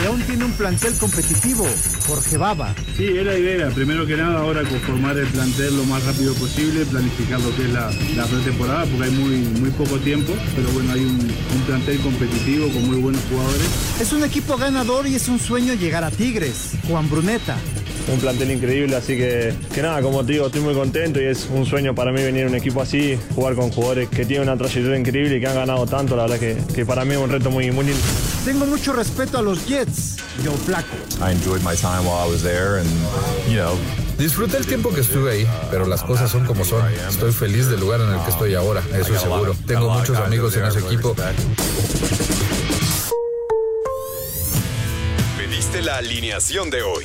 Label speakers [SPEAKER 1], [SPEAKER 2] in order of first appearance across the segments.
[SPEAKER 1] León tiene un plantel competitivo. Jorge Baba.
[SPEAKER 2] Sí, es la idea. Primero que nada, ahora conformar el plantel lo más rápido posible, planificar lo que es la, la pretemporada, porque hay muy, muy poco tiempo. Pero bueno, hay un, un plantel competitivo con muy buenos jugadores.
[SPEAKER 1] Es un equipo ganador y es un sueño llegar a Tigres. Juan Bruneta.
[SPEAKER 3] Un plantel increíble, así que, que nada, como te digo, estoy muy contento y es un sueño para mí venir a un equipo así, jugar con jugadores que tienen una trayectoria increíble y que han ganado tanto, la verdad que, que para mí es un reto muy, muy lindo.
[SPEAKER 1] Tengo mucho respeto a los Jets, Joe Flaco.
[SPEAKER 4] I enjoyed my time while I was there and, you know,
[SPEAKER 5] Disfruté el tiempo que estuve ahí, pero las cosas son como son. Estoy feliz del lugar en el que estoy ahora, eso es seguro. Tengo muchos amigos en ese equipo.
[SPEAKER 6] Pediste la alineación de hoy.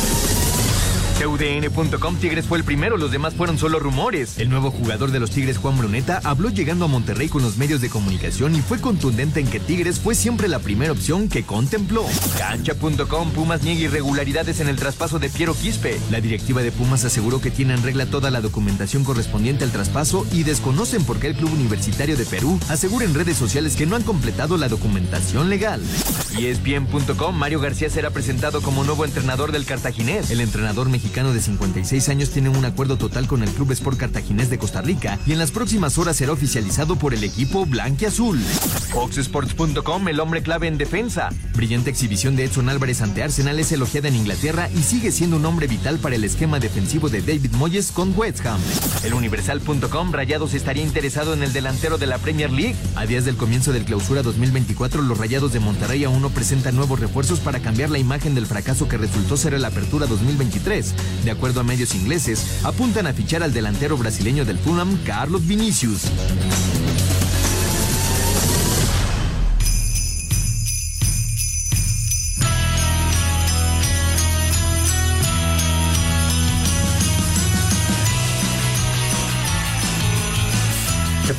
[SPEAKER 7] UDN.com Tigres fue el primero, los demás fueron solo rumores. El nuevo jugador de los Tigres, Juan Bruneta, habló llegando a Monterrey con los medios de comunicación y fue contundente en que Tigres fue siempre la primera opción que contempló. Cancha.com Pumas niega irregularidades en el traspaso de Piero Quispe. La directiva de Pumas aseguró que tiene en regla toda la documentación correspondiente al traspaso y desconocen por qué el Club Universitario de Perú asegura en redes sociales que no han completado la documentación legal. ESPN.com Mario García será presentado como nuevo entrenador del Cartaginés. El entrenador mexicano de 56 años tiene un acuerdo total con el Club Sport Cartaginés de Costa Rica y en las próximas horas será oficializado por el equipo blanquiazul. Foxsports.com, el hombre clave en defensa. Brillante exhibición de Edson Álvarez ante Arsenal es elogiada en Inglaterra y sigue siendo un hombre vital para el esquema defensivo de David Moyes con West Ham. El Universal.com, Rayados estaría interesado en el delantero de la Premier League. A días del comienzo del clausura 2024, los Rayados de Monterrey aún no presentan nuevos refuerzos para cambiar la imagen del fracaso que resultó ser la apertura 2023. De acuerdo a medios ingleses, apuntan a fichar al delantero brasileño del Fulham, Carlos Vinicius.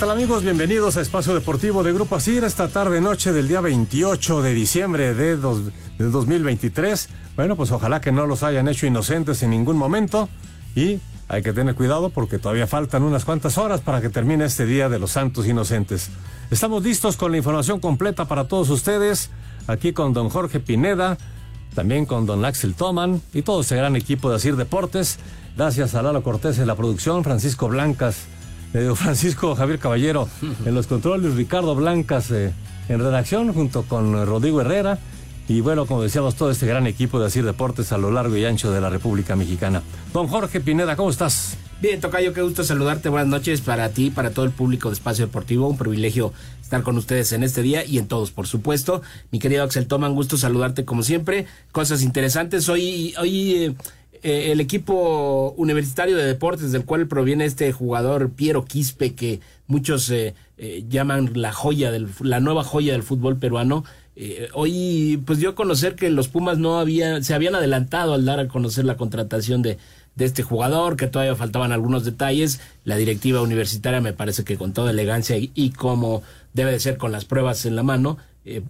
[SPEAKER 8] Tal amigos? Bienvenidos a Espacio Deportivo de Grupo Asir esta tarde noche del día 28 de diciembre de, dos, de 2023. Bueno, pues ojalá que no los hayan hecho inocentes en ningún momento y hay que tener cuidado porque todavía faltan unas cuantas horas para que termine este Día de los Santos Inocentes. Estamos listos con la información completa para todos ustedes, aquí con don Jorge Pineda, también con don Axel Toman y todo ese gran equipo de Asir Deportes. Gracias a Lalo Cortés en la producción, Francisco Blancas, eh, Francisco Javier Caballero en los controles, Ricardo Blancas eh, en redacción junto con Rodrigo Herrera. Y bueno, como decíamos, todo este gran equipo de Asir Deportes a lo largo y ancho de la República Mexicana. Don Jorge Pineda, ¿cómo estás?
[SPEAKER 9] Bien, Tocayo, qué gusto saludarte. Buenas noches para ti, para todo el público de Espacio Deportivo. Un privilegio estar con ustedes en este día y en todos, por supuesto. Mi querido Axel Toman, gusto saludarte como siempre. Cosas interesantes. Hoy, hoy eh, eh, el equipo universitario de deportes del cual proviene este jugador Piero Quispe, que muchos eh, eh, llaman la joya del, la nueva joya del fútbol peruano, eh, hoy pues dio a conocer que los Pumas no habían, se habían adelantado al dar a conocer la contratación de, de este jugador, que todavía faltaban algunos detalles. La directiva universitaria me parece que con toda elegancia y, como debe de ser con las pruebas en la mano,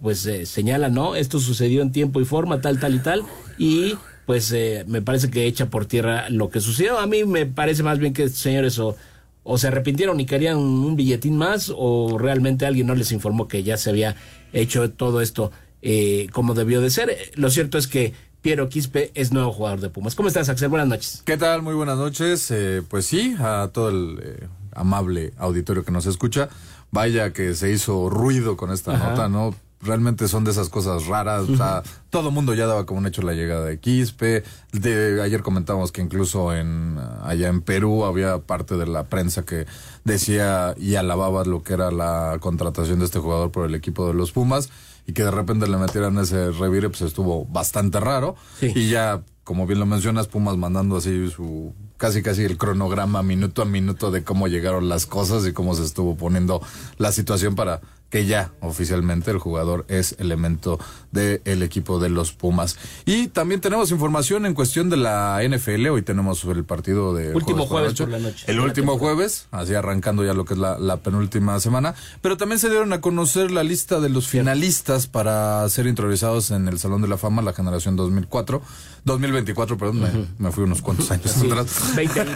[SPEAKER 9] pues eh, señala, ¿no? Esto sucedió en tiempo y forma, tal, tal y tal, y pues eh, me parece que echa por tierra lo que sucedió. A mí me parece más bien que estos señores o, o se arrepintieron y querían un billetín más, o realmente alguien no les informó que ya se había hecho todo esto eh, como debió de ser. Lo cierto es que Piero Quispe es nuevo jugador de Pumas. ¿Cómo estás, Axel? Buenas noches.
[SPEAKER 10] ¿Qué tal? Muy buenas noches. Eh, pues sí, a todo el, eh,
[SPEAKER 5] amable auditorio que nos escucha, vaya que se hizo ruido con esta
[SPEAKER 9] Ajá.
[SPEAKER 5] nota, ¿no? Realmente son de esas cosas raras. O sea, todo el mundo ya daba como un hecho la llegada de Quispe. De, ayer comentábamos que incluso en allá en Perú había parte de la prensa que decía y alababa lo que era la contratación de este jugador por el equipo de los Pumas y que de repente le metieran ese revire, pues estuvo bastante raro. Y ya, como bien lo mencionas, Pumas mandando así su casi casi el cronograma minuto a minuto de cómo llegaron las cosas y cómo se estuvo poniendo la situación para que ya oficialmente el jugador es elemento del equipo de los Pumas. Y también tenemos información en cuestión de la NFL. Hoy tenemos el partido de
[SPEAKER 9] Último jueves por la noche.
[SPEAKER 5] El
[SPEAKER 9] De
[SPEAKER 5] último jueves, así arrancando ya lo que es la, la penúltima semana. Pero también se dieron a conocer la lista de los finalistas para ser introducidos en el Salón de la Fama, la generación 2004. 2024, perdón, me, me fui unos cuantos años
[SPEAKER 9] Sí,
[SPEAKER 5] atrás.
[SPEAKER 9] 20 años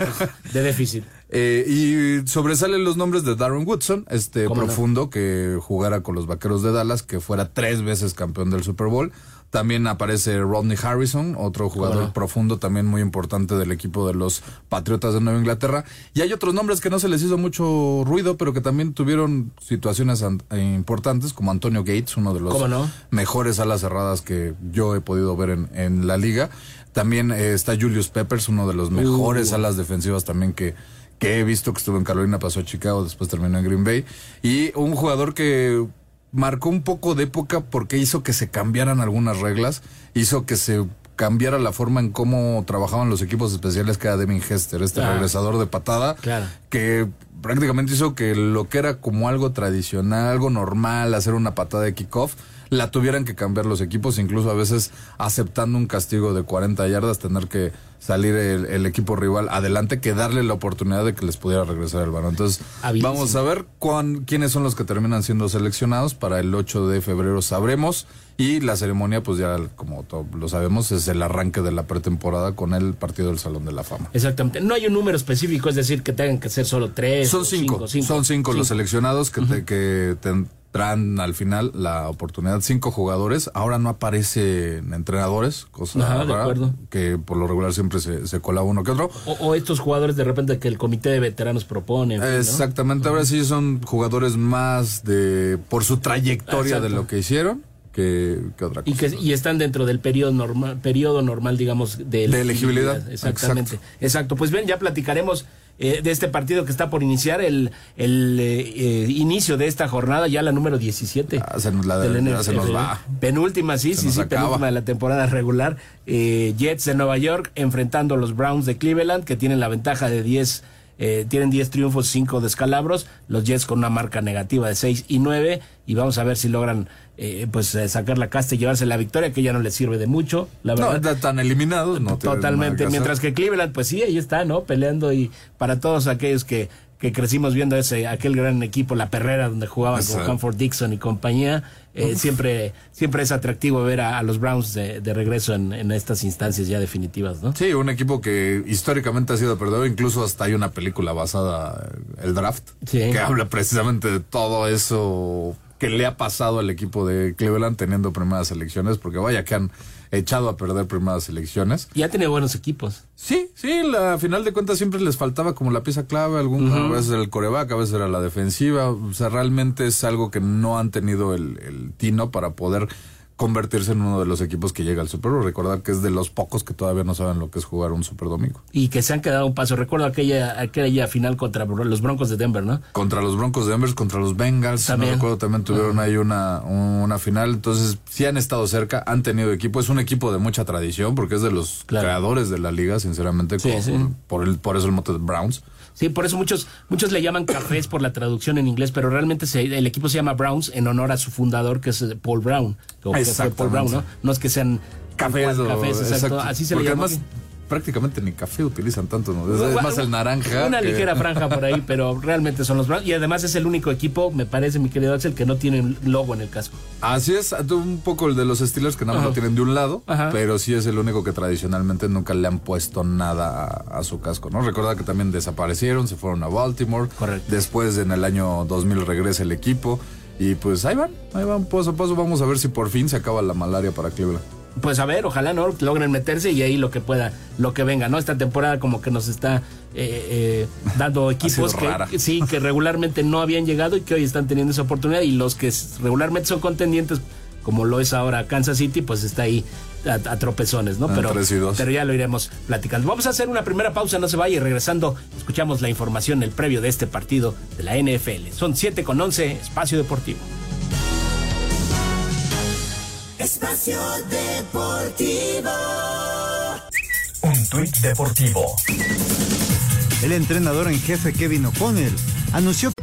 [SPEAKER 9] de déficit.
[SPEAKER 5] Eh, y sobresalen los nombres de Darren Woodson, este profundo que jugara con los Vaqueros de Dallas, que fuera tres veces campeón del Super Bowl. También aparece Rodney Harrison, otro jugador
[SPEAKER 9] no?
[SPEAKER 5] profundo también muy importante del equipo de los Patriotas de Nueva Inglaterra. Y hay otros nombres que no se les hizo mucho ruido, pero que también tuvieron situaciones eh, importantes, como Antonio Gates, uno de los mejores alas cerradas que yo he podido ver en, en la liga. También eh, está Julius Peppers, uno de los mejores
[SPEAKER 9] Uh.
[SPEAKER 5] alas defensivas también que, que he visto que estuvo en Carolina, pasó a Chicago, después terminó en Green Bay. Y un jugador que marcó un poco de época porque hizo que se cambiaran algunas reglas, hizo que se cambiara la forma en cómo trabajaban los equipos especiales que era Devin Hester, este regresador de patada,
[SPEAKER 9] Claro.
[SPEAKER 5] que prácticamente hizo que lo que era como algo tradicional, algo normal, hacer una patada de kickoff, la tuvieran que cambiar los equipos, incluso a veces aceptando un castigo de 40 yardas, tener que salir el, el equipo rival adelante, que darle la oportunidad de que les pudiera regresar el balón. Entonces,
[SPEAKER 9] Habilísimo.
[SPEAKER 5] vamos a ver cuán, quiénes son los que terminan siendo seleccionados. Para el 8 de febrero sabremos. Y la ceremonia, pues ya como lo sabemos, es el arranque de la pretemporada con el partido del Salón de la Fama.
[SPEAKER 9] Exactamente. No hay un número específico, es decir, que tengan que ser solo tres.
[SPEAKER 5] Son cinco, son cinco, los seleccionados que, te- que tendrán al final la oportunidad. Cinco jugadores. Ahora no aparecen entrenadores, cosa
[SPEAKER 9] Ajá, de
[SPEAKER 5] rara,
[SPEAKER 9] acuerdo.
[SPEAKER 5] que por lo regular siempre se, se cola uno que otro.
[SPEAKER 9] O, o estos jugadores de repente que el comité de veteranos propone. en fin, ¿no?
[SPEAKER 5] Exactamente, ahora sí son jugadores más de por su trayectoria de lo que hicieron que, que otra cosa.
[SPEAKER 9] Y, que, y están dentro del periodo normal, periodo normal digamos, de,
[SPEAKER 5] De elegibilidad.
[SPEAKER 9] Exactamente. Exacto. Pues bien, ya platicaremos eh, de este partido que está por iniciar, el, el eh, inicio de esta jornada, ya la número 17.
[SPEAKER 5] Ah, se nos la- se nos va.
[SPEAKER 9] Penúltima, sí,
[SPEAKER 5] Se
[SPEAKER 9] sí, sí,
[SPEAKER 5] acaba.
[SPEAKER 9] penúltima de la temporada regular. Eh, Jets de Nueva York enfrentando a los Browns de Cleveland, que tienen la ventaja de 10. eh, tienen 10 triunfos, 5 descalabros. Los Jets con una marca negativa de 6 y 9. Y vamos a ver si logran eh, pues eh, sacar la casta y llevarse la victoria, que ya no les sirve de mucho, la
[SPEAKER 5] no,
[SPEAKER 9] verdad.
[SPEAKER 5] están eliminados. No
[SPEAKER 9] Totalmente.
[SPEAKER 5] que.
[SPEAKER 9] Mientras que Cleveland, pues sí, ahí está, ¿no? Peleando y para todos aquellos que, que crecimos viendo ese aquel gran equipo, la perrera, donde jugaban con. Hanford Dixon y compañía, eh, siempre, siempre es atractivo ver a, a los Browns de, de regreso en, en estas instancias ya definitivas, ¿no?
[SPEAKER 5] Sí, un equipo que históricamente ha sido perdedor, incluso hasta hay una película basada, el draft,
[SPEAKER 9] Sí.
[SPEAKER 5] que habla precisamente de todo eso que le ha pasado al equipo de Cleveland teniendo primeras elecciones, porque vaya que han echado a perder primeras elecciones.
[SPEAKER 9] Y ha tenido buenos equipos.
[SPEAKER 5] Sí, sí, la a final de cuentas siempre les faltaba como la pieza clave, algún, a veces era el coreback, a veces era la defensiva, o sea, realmente es algo que no han tenido el, el tino para poder convertirse en uno de los equipos que llega al Super Bowl. Recordar que es de los pocos que todavía no saben lo que es jugar un Super Domingo.
[SPEAKER 9] Y que se han quedado un paso. Recuerdo aquella, aquella final contra los Broncos de Denver, ¿no?
[SPEAKER 5] Contra los Broncos de Denver, contra los Bengals,
[SPEAKER 9] También.
[SPEAKER 5] no recuerdo, también tuvieron ahí una, una final. Entonces, sí han estado cerca, han tenido equipo. Es un equipo de mucha tradición porque es de los creadores de la liga, sinceramente,
[SPEAKER 9] Sí,
[SPEAKER 5] con-
[SPEAKER 9] sí.
[SPEAKER 5] Por, el, por eso el mote de Browns.
[SPEAKER 9] Sí, por eso muchos muchos le llaman cafés por la traducción en inglés, pero realmente se- el equipo se llama Browns en honor a su fundador, que es Paul Brown. O que fue Paul Brown, ¿no? No es que sean
[SPEAKER 5] Cafés, o-
[SPEAKER 9] cafés exacto.
[SPEAKER 5] exacto.
[SPEAKER 9] Así se
[SPEAKER 5] Porque
[SPEAKER 9] le llama.
[SPEAKER 5] además, prácticamente ni café utilizan tanto, ¿no? Es, más el naranja.
[SPEAKER 9] Una
[SPEAKER 5] que-
[SPEAKER 9] ligera franja por ahí, pero realmente son los Browns. Y además es el único equipo, me parece, mi querido Axel, que no tiene logo en el casco.
[SPEAKER 5] Así es, un poco el de los Steelers que nada más
[SPEAKER 9] Ajá.
[SPEAKER 5] lo tienen de un lado,
[SPEAKER 9] Ajá.
[SPEAKER 5] pero sí es el único que tradicionalmente nunca le han puesto nada a, a su casco, ¿no? Recuerda que también desaparecieron, se fueron a Baltimore.
[SPEAKER 9] Correcto.
[SPEAKER 5] Después en el año 2000 regresa el equipo y pues ahí van, ahí van paso a paso. Vamos a ver si por fin se acaba la malaria para Cleveland.
[SPEAKER 9] pues a ver, ojalá no logren meterse y ahí lo que pueda, lo que venga, ¿no? Esta temporada como que nos está eh, eh, dando equipos que, sí, que regularmente no habían llegado y que hoy están teniendo esa oportunidad y los que regularmente son contendientes, como lo es ahora Kansas City, pues está ahí a, tropezones, ¿no? Pero, pero ya lo iremos platicando. Vamos a hacer una primera pausa, no se vaya y regresando escuchamos la información, el previo de este partido de la NFL. Son 7 con 11, Espacio Deportivo.
[SPEAKER 10] Espacio Deportivo.
[SPEAKER 11] Un tuit deportivo.
[SPEAKER 1] El entrenador en jefe Kevin O'Connell anunció.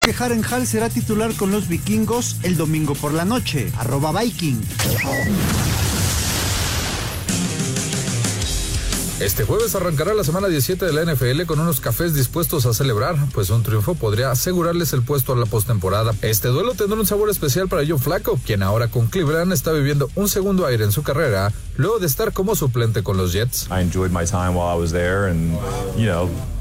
[SPEAKER 1] Que Hall será titular con los vikingos el domingo por la noche. Arroba Viking.
[SPEAKER 5] Este jueves arrancará la semana 17 de la NFL con unos cafés dispuestos a celebrar, pues un triunfo podría asegurarles el puesto a la postemporada. Este duelo tendrá un sabor especial para Joe Flaco, quien ahora con Cleveland está viviendo un segundo aire en su carrera, luego de estar como suplente con los Jets.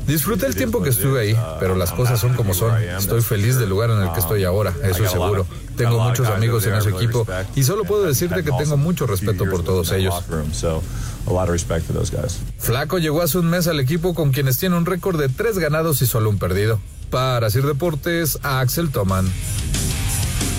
[SPEAKER 5] Disfruté el tiempo que estuve ahí, pero las cosas son como son. Estoy feliz del lugar en el que estoy ahora, eso es seguro. Tengo muchos amigos en ese equipo y solo puedo decirte que tengo mucho respeto por todos ellos. Flaco llegó hace un mes al equipo con quienes tiene un récord de tres ganados y solo un perdido. Para Sir Deportes, a Axel Toman.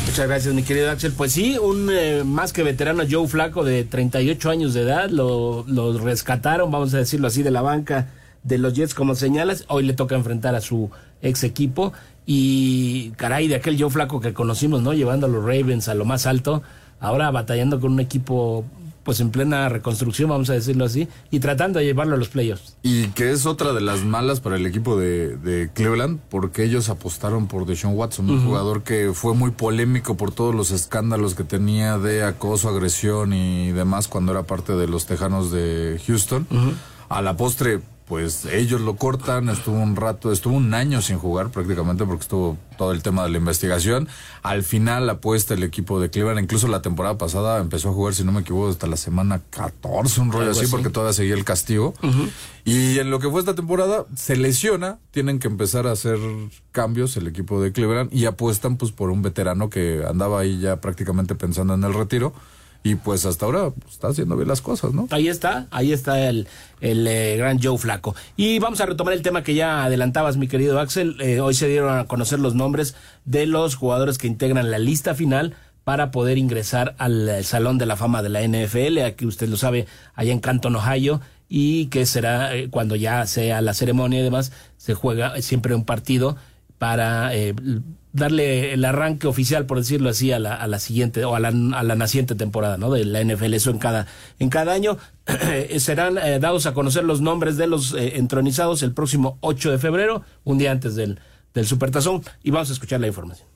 [SPEAKER 9] Muchas gracias, mi querido Axel. Pues sí, un eh, más que veterano Joe Flaco de 38 años de edad, lo, lo rescataron, vamos a decirlo así, de la banca de los Jets, como señalas. Hoy le toca enfrentar a su ex equipo. Y caray, de aquel Joe Flaco que conocimos, ¿no? Llevando a los Ravens a lo más alto. Ahora batallando con un equipo pues en plena reconstrucción, vamos a decirlo así, y tratando de llevarlo a los playoffs.
[SPEAKER 5] Y que es otra de las malas para el equipo de, Cleveland, porque ellos apostaron por Deshaun Watson, un jugador que fue muy polémico por todos los escándalos que tenía de acoso, agresión y demás cuando era parte de los Tejanos de Houston. A la postre pues ellos lo cortan, estuvo un rato, estuvo un año sin jugar prácticamente porque estuvo todo el tema de la investigación. Al final apuesta el equipo de Cleveland, incluso la temporada pasada empezó a jugar, si no me equivoco, hasta la semana 14, un rollo así, porque todavía seguía el castigo. Y en lo que fue esta temporada, se lesiona, tienen que empezar a hacer cambios el equipo de Cleveland y apuestan pues por un veterano que andaba ahí ya prácticamente pensando en el retiro y pues hasta ahora pues, está haciendo bien las cosas, ¿no?
[SPEAKER 9] Ahí está, ahí está el, el eh, gran Joe Flaco. Y vamos a retomar el tema que ya adelantabas, mi querido Axel. Eh, hoy se dieron a conocer los nombres de los jugadores que integran la lista final para poder ingresar al eh, Salón de la Fama de la NFL, aquí usted lo sabe, allá en Canton, Ohio, y que será cuando ya sea la ceremonia y demás, se juega siempre un partido para eh, darle el arranque oficial, por decirlo así, a la, a la siguiente o a la, a la, naciente temporada ¿no? de la NFL. Eso en cada, en cada año serán eh, dados a conocer los nombres de los eh, entronizados el próximo 8 de febrero, un día antes del, del Supertazón, y vamos a escuchar la información.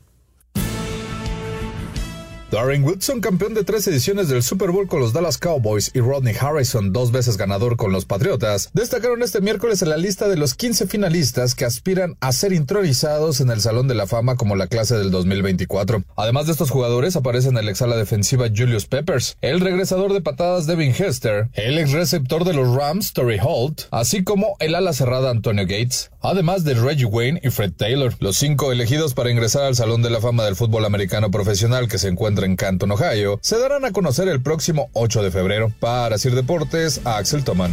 [SPEAKER 5] Darren Woodson, campeón de tres ediciones del Super Bowl con los Dallas Cowboys, y Rodney Harrison, dos veces ganador con los Patriotas, destacaron este miércoles en la lista de los 15 finalistas que aspiran a ser intronizados en el Salón de la Fama como la clase del 2024. Además de estos jugadores, aparecen el ex ala defensiva Julius Peppers, el regresador de patadas Devin Hester, el ex receptor de los Rams Torrey Holt, así como el ala cerrada Antonio Gates, además de Reggie Wayne y Fred Taylor, los cinco elegidos para ingresar al Salón de la Fama del fútbol americano profesional que se encuentra en Canton, Ohio, se darán a conocer el próximo 8 de febrero. Para Sir Deportes, Axel Toman.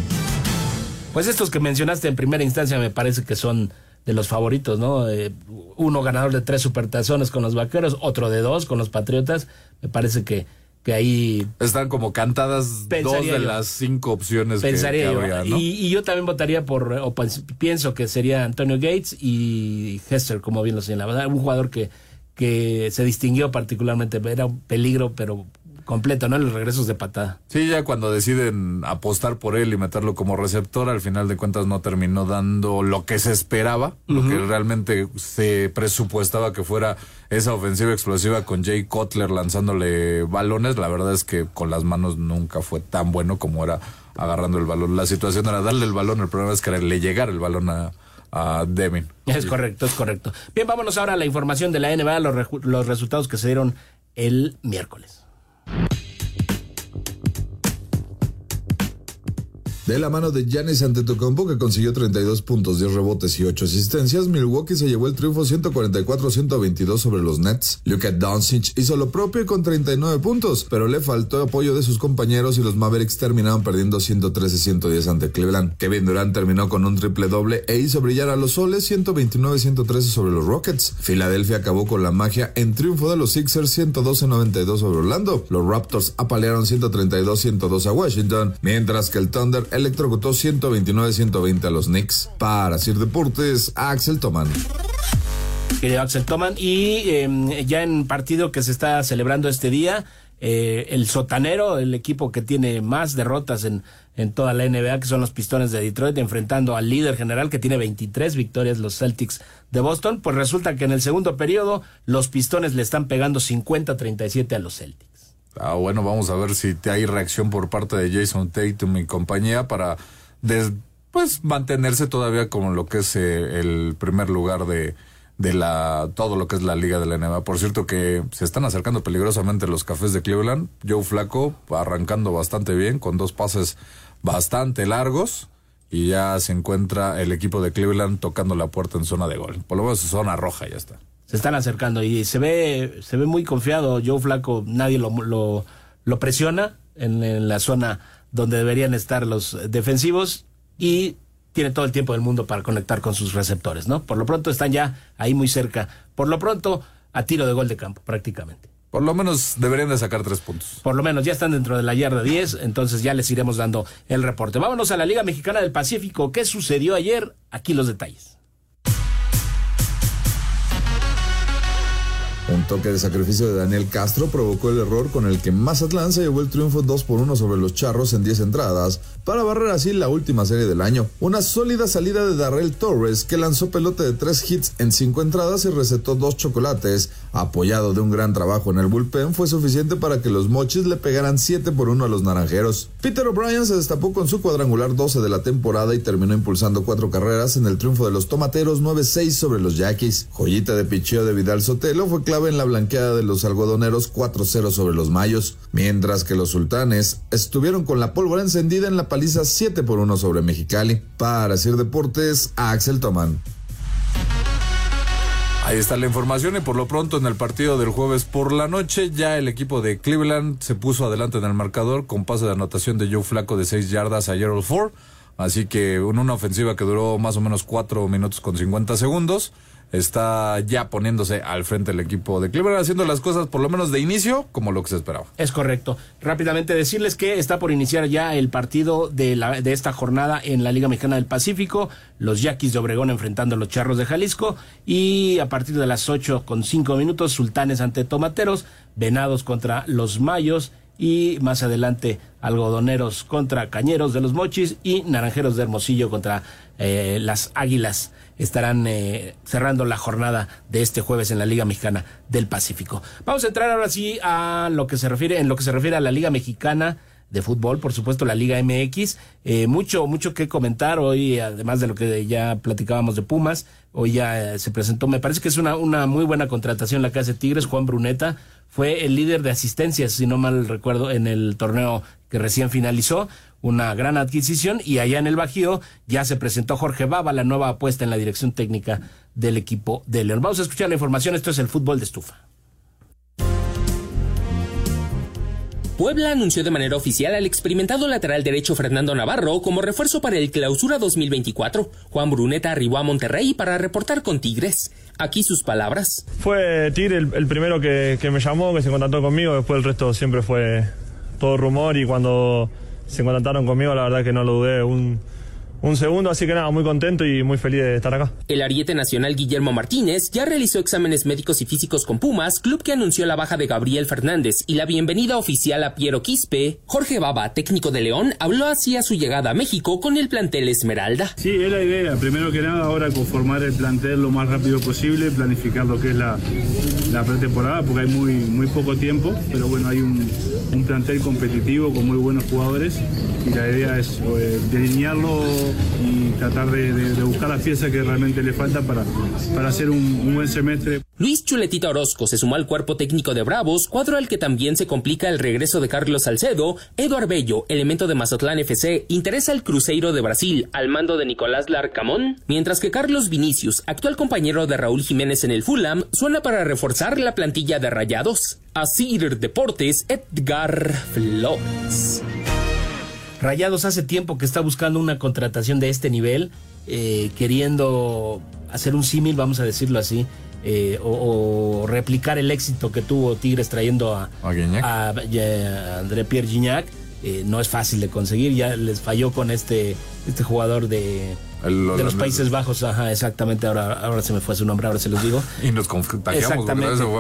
[SPEAKER 9] Pues estos que mencionaste en primera instancia me parece que son de los favoritos, ¿no? Eh, uno ganador de tres supertazones con los vaqueros, otro de dos con los patriotas. Me parece que, que ahí.
[SPEAKER 5] Están como cantadas dos de las cinco opciones
[SPEAKER 9] pensaría que, y, yo también votaría por, o pienso que sería Antonio Gates y Hester, como bien lo señalaba. Un jugador que que se distinguió particularmente, era un peligro, pero completo, ¿no? Los regresos de patada.
[SPEAKER 5] Sí, ya cuando deciden apostar por él y meterlo como receptor, al final de cuentas no terminó dando lo que se esperaba, lo que realmente se presupuestaba que fuera esa ofensiva explosiva con Jay Cutler lanzándole balones. La verdad es que con las manos nunca fue tan bueno como era agarrando el balón. La situación era darle el balón, el problema es que le llegara el balón a, a Devin.
[SPEAKER 9] Es correcto, es correcto. Bien, vámonos ahora a la información de la NBA, los, los resultados que se dieron el miércoles.
[SPEAKER 12] De la mano de Giannis Antetokounmpo, que consiguió 32 puntos, 10 rebotes y 8 asistencias, Milwaukee se llevó el triunfo 144-122 sobre los Nets. Luka Doncic hizo lo propio con 39 puntos, pero le faltó apoyo de sus compañeros y los Mavericks terminaron perdiendo 113-110 ante Cleveland. Kevin Durant terminó con un triple doble e hizo brillar a los soles 129-113 sobre los Rockets. Filadelfia acabó con la magia en triunfo de los Sixers 112-92 sobre Orlando. Los Raptors apalearon 132-102 a Washington, mientras que el Thunder electrocutó 129-120 a los Knicks. Para Sir Deportes, Axel Toman.
[SPEAKER 9] Querido Axel Toman, y eh, ya en partido que se está celebrando este día, eh, el sotanero, el equipo que tiene más derrotas en, en toda la NBA, que son los Pistones de Detroit, enfrentando al líder general que tiene 23 victorias, los Celtics de Boston, pues resulta que en el segundo periodo los Pistones le están pegando 50-37 a los Celtics.
[SPEAKER 5] Ah, bueno, vamos a ver si hay reacción por parte de Jason Tatum y compañía para pues mantenerse todavía como lo que es eh, el primer lugar de, de la todo lo que es la liga de la NBA. Por cierto que se están acercando peligrosamente los cafés de Cleveland. Joe Flaco arrancando bastante bien con dos pases bastante largos y ya se encuentra el equipo de Cleveland tocando la puerta en zona de gol. Por lo menos zona roja ya está
[SPEAKER 9] se están acercando y se ve, se ve muy confiado. Joe Flaco, nadie lo, lo, lo presiona en, en, la zona donde deberían estar los defensivos y tiene todo el tiempo del mundo para conectar con sus receptores, ¿no? Por lo pronto están ya ahí muy cerca. Por lo pronto, a tiro de gol de campo, prácticamente.
[SPEAKER 5] Por lo menos deberían de sacar tres puntos.
[SPEAKER 9] Por lo menos ya están dentro de la yarda 10, entonces ya les iremos dando el reporte. Vámonos a la Liga Mexicana del Pacífico. ¿Qué sucedió ayer? Aquí los detalles.
[SPEAKER 12] Un toque de sacrificio de Daniel Castro provocó el error con el que Mazatlán se llevó el triunfo 2 por 1 sobre los Charros en 10 entradas, para barrer así la última serie del año. Una sólida salida de Darrell Torres, que lanzó pelote de 3 hits en 5 entradas y recetó 2 chocolates, apoyado de un gran trabajo en el bullpen, fue suficiente para que los mochis le pegaran 7 por 1 a los naranjeros. Peter O'Brien se destapó con su cuadrangular 12 de la temporada y terminó impulsando 4 carreras en el triunfo de los tomateros 9-6 sobre los Yaquis. Joyita de picheo de Vidal Sotelo fue clave en la blanqueada de los algodoneros 4-0 sobre los mayos, mientras que los sultanes estuvieron con la pólvora encendida en la paliza 7 por 1 sobre Mexicali. Para Sir Deportes, Axel Tomán.
[SPEAKER 5] Ahí está la información y por lo pronto en el partido del jueves por la noche ya el equipo de Cleveland se puso adelante en el marcador con pase de anotación de Joe Flaco de 6 yardas a Gerald Ford. Así que una ofensiva que duró más o menos 4 minutos con 50 segundos está ya poniéndose al frente del equipo de Cleveland, haciendo las cosas por lo menos de inicio como lo que se esperaba.
[SPEAKER 9] Es correcto. Rápidamente decirles que está por iniciar ya el partido de, la, de esta jornada en la Liga Mexicana del Pacífico, los Yaquis de Obregón enfrentando a los Charros de Jalisco y a partir de las 8 con 5 minutos Sultanes ante Tomateros, Venados contra los Mayos y más adelante algodoneros contra cañeros de los mochis y naranjeros de hermosillo contra eh, las águilas estarán eh, cerrando la jornada de este jueves en la Liga Mexicana del Pacífico. Vamos a entrar ahora sí a lo que se refiere, en lo que se refiere a la Liga Mexicana de fútbol, por supuesto la Liga MX, eh, mucho, mucho que comentar hoy, además de lo que ya platicábamos de Pumas, hoy ya eh, se presentó, me parece que es una, una muy buena contratación la que hace Tigres, Juan Bruneta, fue el líder de asistencias, si no mal recuerdo, en el torneo que recién finalizó, una gran adquisición y allá en el Bajío ya se presentó Jorge Baba, la nueva apuesta en la dirección técnica del equipo de León. Vamos a escuchar la información, esto es el fútbol de estufa.
[SPEAKER 13] Puebla anunció de manera oficial al experimentado lateral derecho Fernando Navarro como refuerzo para el Clausura 2024. Juan Bruneta arribó a Monterrey para reportar con Tigres. Aquí sus palabras.
[SPEAKER 3] Fue Tigre el, el primero que, que, me llamó, que se contactó conmigo, después el resto siempre fue todo rumor y cuando se contactaron conmigo la verdad que no lo dudé un, un segundo, así que nada, muy contento y muy feliz de estar acá.
[SPEAKER 13] El ariete nacional Guillermo Martínez ya realizó exámenes médicos y físicos con Pumas, club que anunció la baja de Gabriel Fernández y la bienvenida oficial a Piero Quispe. Jorge Baba, técnico de León, habló así a su llegada a México con el plantel Esmeralda.
[SPEAKER 2] Sí, es la idea. Primero que nada, ahora conformar el plantel lo más rápido posible, planificar lo que es la, la pretemporada, porque hay muy, muy poco tiempo, pero bueno, hay un, un plantel competitivo con muy buenos jugadores y la idea es eh, delinearlo y tratar de, buscar las piezas que realmente le faltan para, para hacer un, buen semestre.
[SPEAKER 13] Luis Chuletita Orozco se sumó al cuerpo técnico de Bravos, cuadro al que también se complica el regreso de Carlos Salcedo. Eduard Bello, elemento de Mazatlán FC, interesa al Cruzeiro de Brasil al mando de Nicolás Larcamón, mientras que Carlos Vinicius, actual compañero de Raúl Jiménez en el Fulham, suena para reforzar la plantilla de Rayados. Asir Deportes, Edgar Flores.
[SPEAKER 9] Rayados hace tiempo que está buscando una contratación de este nivel, eh, queriendo hacer un símil, vamos a decirlo así, eh, o, o replicar el éxito que tuvo Tigres trayendo a,
[SPEAKER 5] A
[SPEAKER 9] a, a André Pierre Gignac. Eh, no es fácil de conseguir, ya les falló con este, este jugador de, de los. Países Bajos, ajá, exactamente, ahora, ahora se me fue su nombre, ahora se los digo.
[SPEAKER 5] Y nos contagiamos,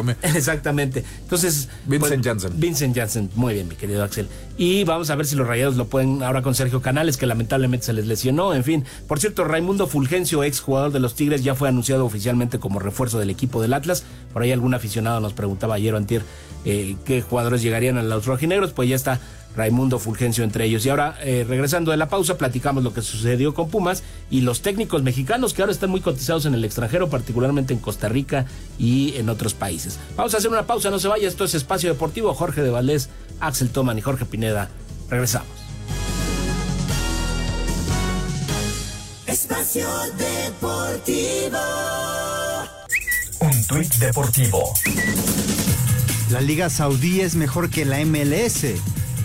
[SPEAKER 5] mí.
[SPEAKER 9] Exactamente. Entonces.
[SPEAKER 5] Vincent
[SPEAKER 9] pues,
[SPEAKER 5] Janssen.
[SPEAKER 9] Vincent Janssen. Muy bien, mi querido Axel. Y vamos a ver si los rayados lo pueden ahora con Sergio Canales, que lamentablemente se les lesionó. En fin. Por cierto, Raimundo Fulgencio, ex jugador de los Tigres, ya fue anunciado oficialmente como refuerzo del equipo del Atlas. Por ahí algún aficionado nos preguntaba ayer o antier eh, qué jugadores llegarían a los rojinegros. Pues ya está Raimundo Fulgencio entre ellos. Y ahora, eh, regresando de la pausa, platicamos lo que sucedió con Pumas y los técnicos mexicanos que ahora están muy cotizados en el extranjero, particularmente en Costa Rica y en otros países. Vamos a hacer una pausa, no se vaya, esto es Espacio Deportivo, Jorge de Valdés, Axel Toman y Jorge Pineda. Regresamos.
[SPEAKER 10] Espacio Deportivo.
[SPEAKER 11] Un tuit deportivo.
[SPEAKER 1] La Liga Saudí es mejor que la MLS.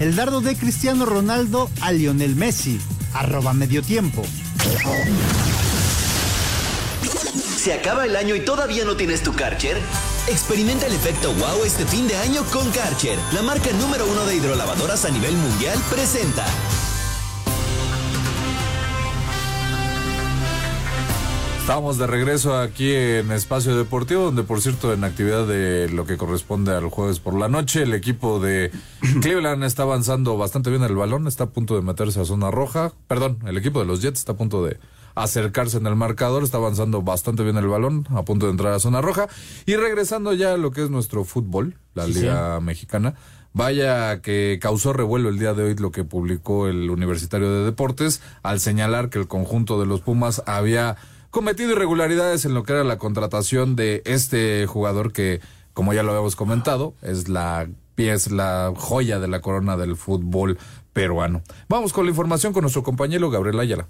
[SPEAKER 1] El dardo de Cristiano Ronaldo a Lionel Messi. Arroba medio tiempo.
[SPEAKER 14] ¿Se acaba el año y todavía no tienes tu Karcher? Experimenta el efecto wow este fin de año con Karcher. La marca número uno de hidrolavadoras a nivel mundial presenta.
[SPEAKER 5] Estamos de regreso aquí en Espacio Deportivo, donde por cierto en actividad de lo que corresponde al jueves por la noche, el equipo de Cleveland está avanzando bastante bien el balón, está a punto de meterse a zona roja, perdón, el equipo de los Jets está a punto de acercarse en el marcador, está avanzando bastante bien el balón, a punto de entrar a zona roja y regresando ya a lo que es nuestro fútbol, la
[SPEAKER 9] Sí,
[SPEAKER 5] Liga Mexicana. Vaya que causó revuelo el día de hoy lo que publicó el Universitario de Deportes al señalar que el conjunto de los Pumas había cometido irregularidades en lo que era la contratación de este jugador que, como ya lo habíamos comentado, es la es la joya de la corona del fútbol peruano. Vamos con la información con nuestro compañero Gabriel Ayala.